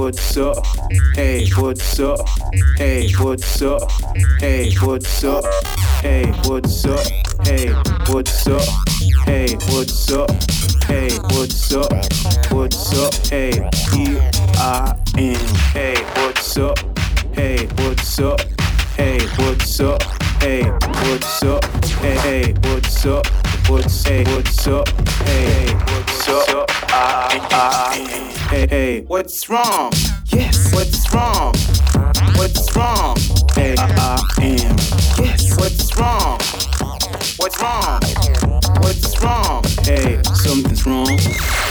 what's up? Hey, what's up? Hey, what's up? Hey, what's up? Hey, what's up? Hey, what's up? Hey, what's up? Hey, what's up? What's up? Hey, here Hey, what's up? Hey, what's up? Hey, what's up? Hey, what's up? Hey, what's up? what's hey, what's up? Hey, what's up? Ah, ah, hey, hey, what's wrong? Yes, what's wrong? What's wrong? Hey, ah, ah, I am. Yes, what's wrong? What's wrong? What's wrong? Hey, something's wrong.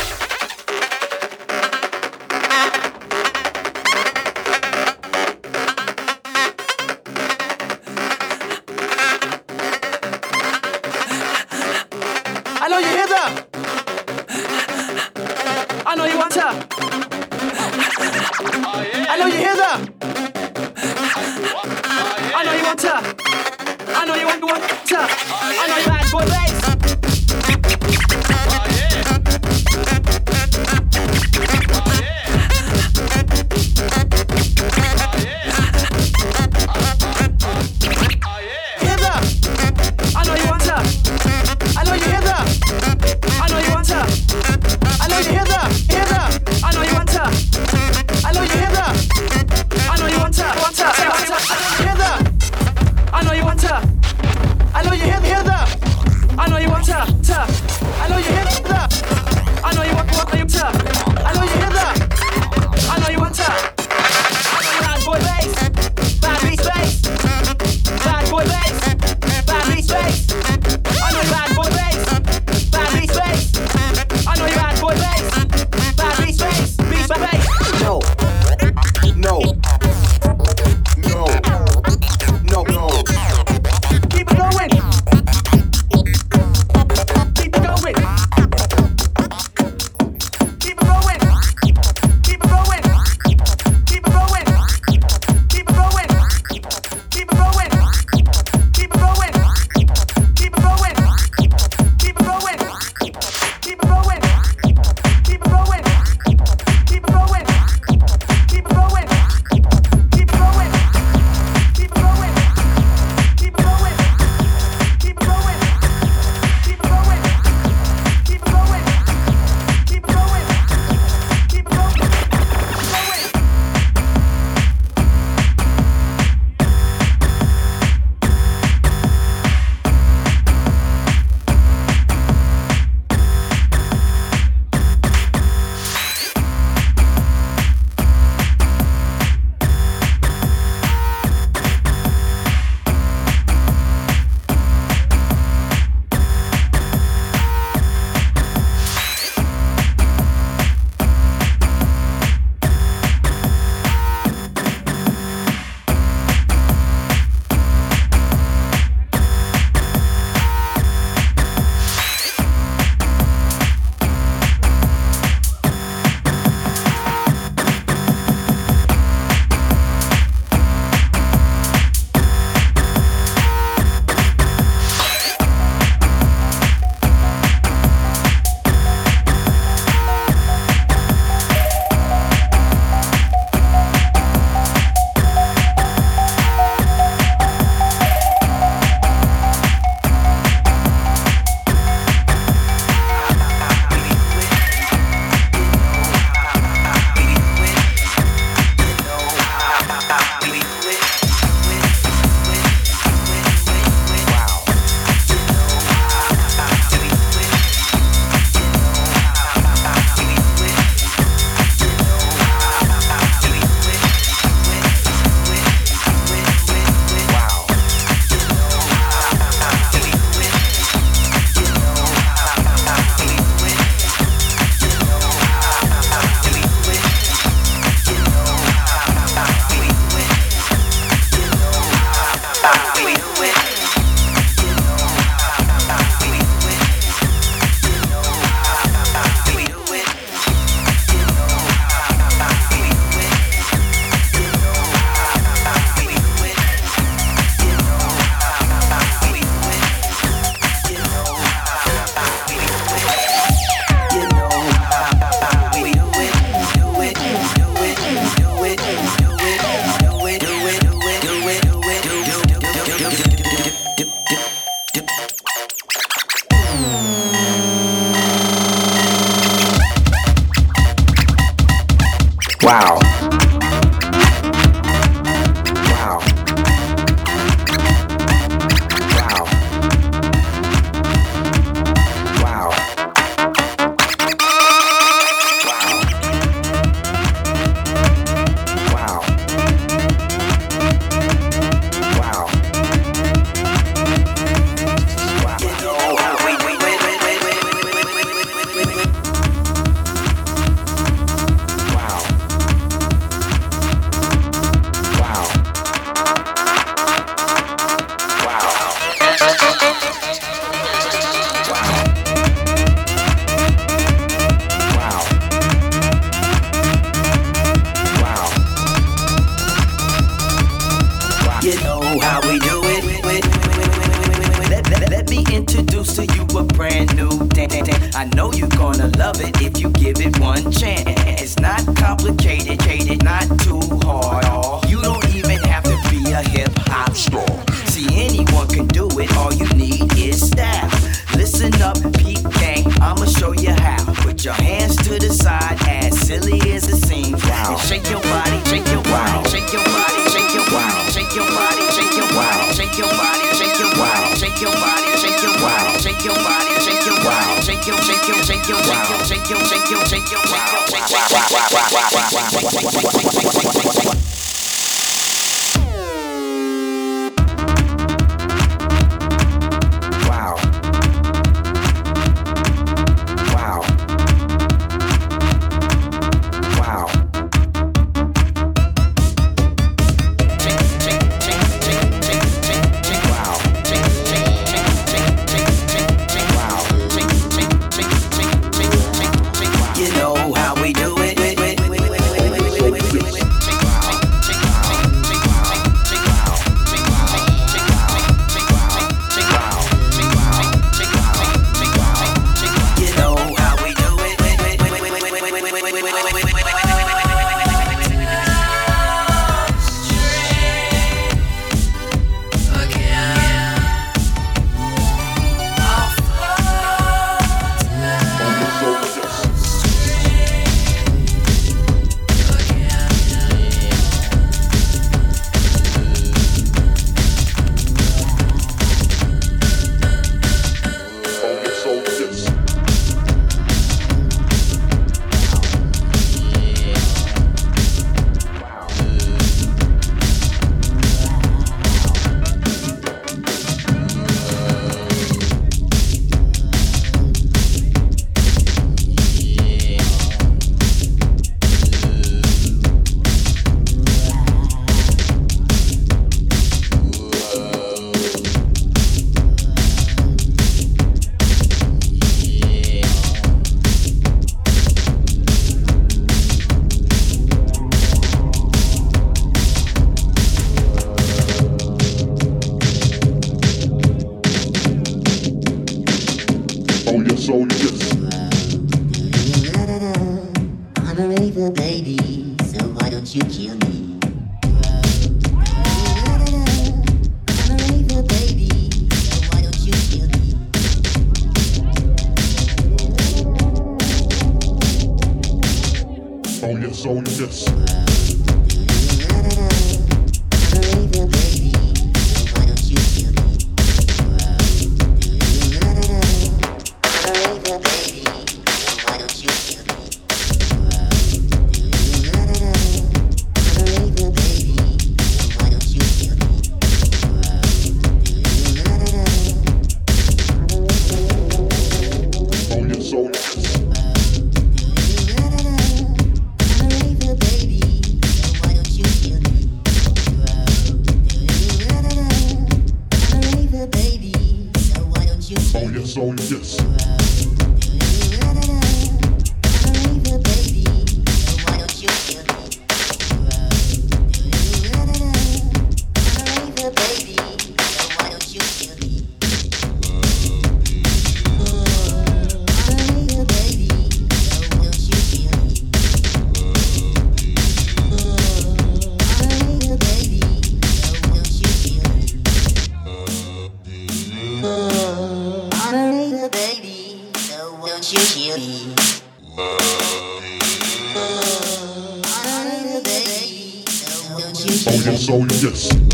niggas.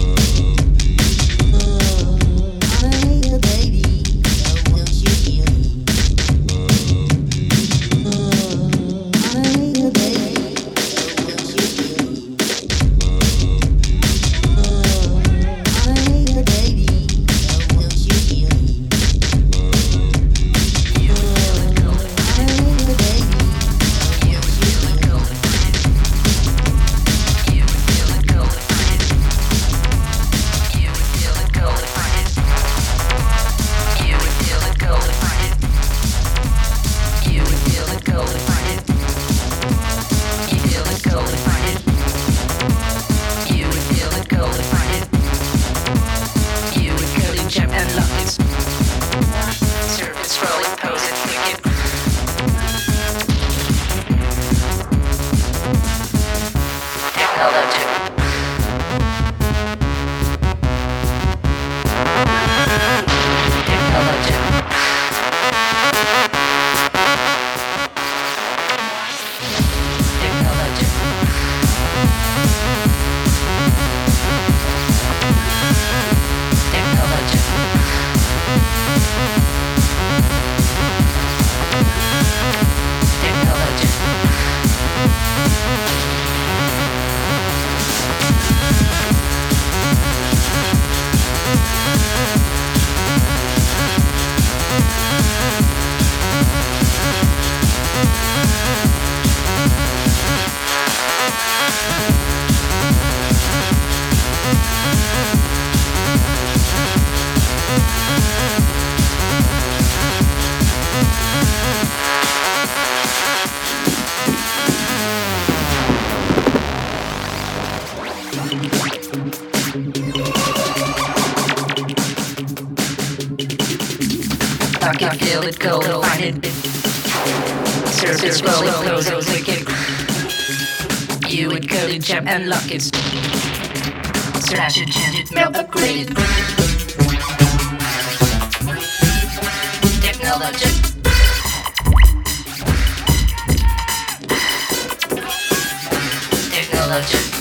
and lock it. Slash it, change it, melt, upgrade it. Technology. Technology.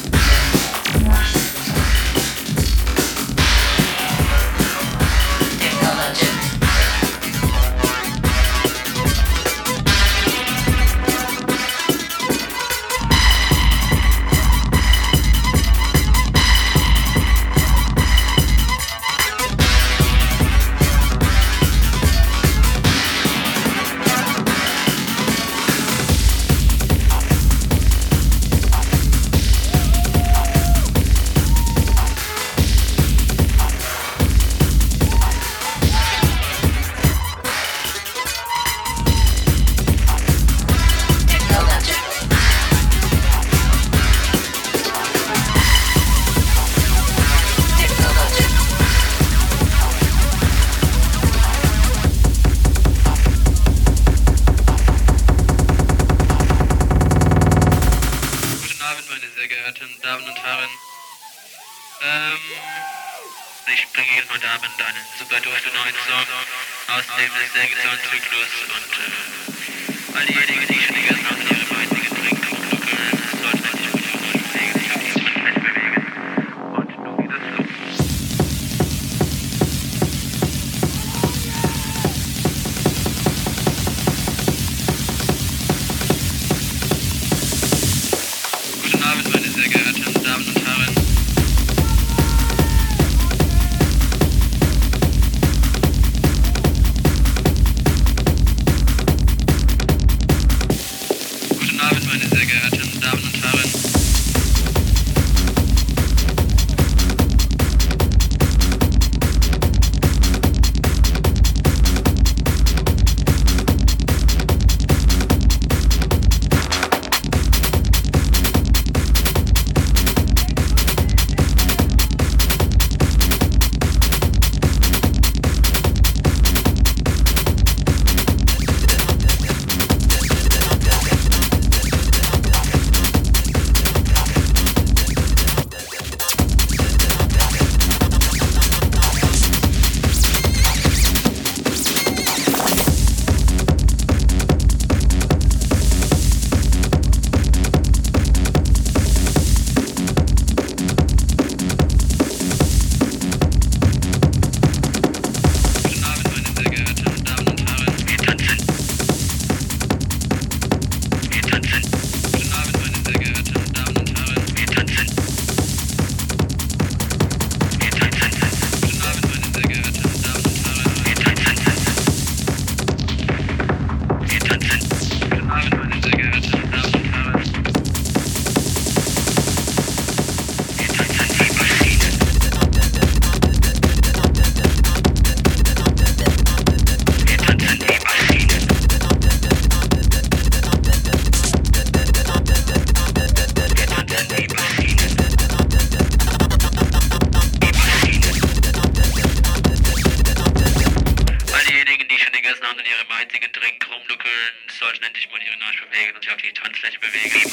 Flash bevægelse.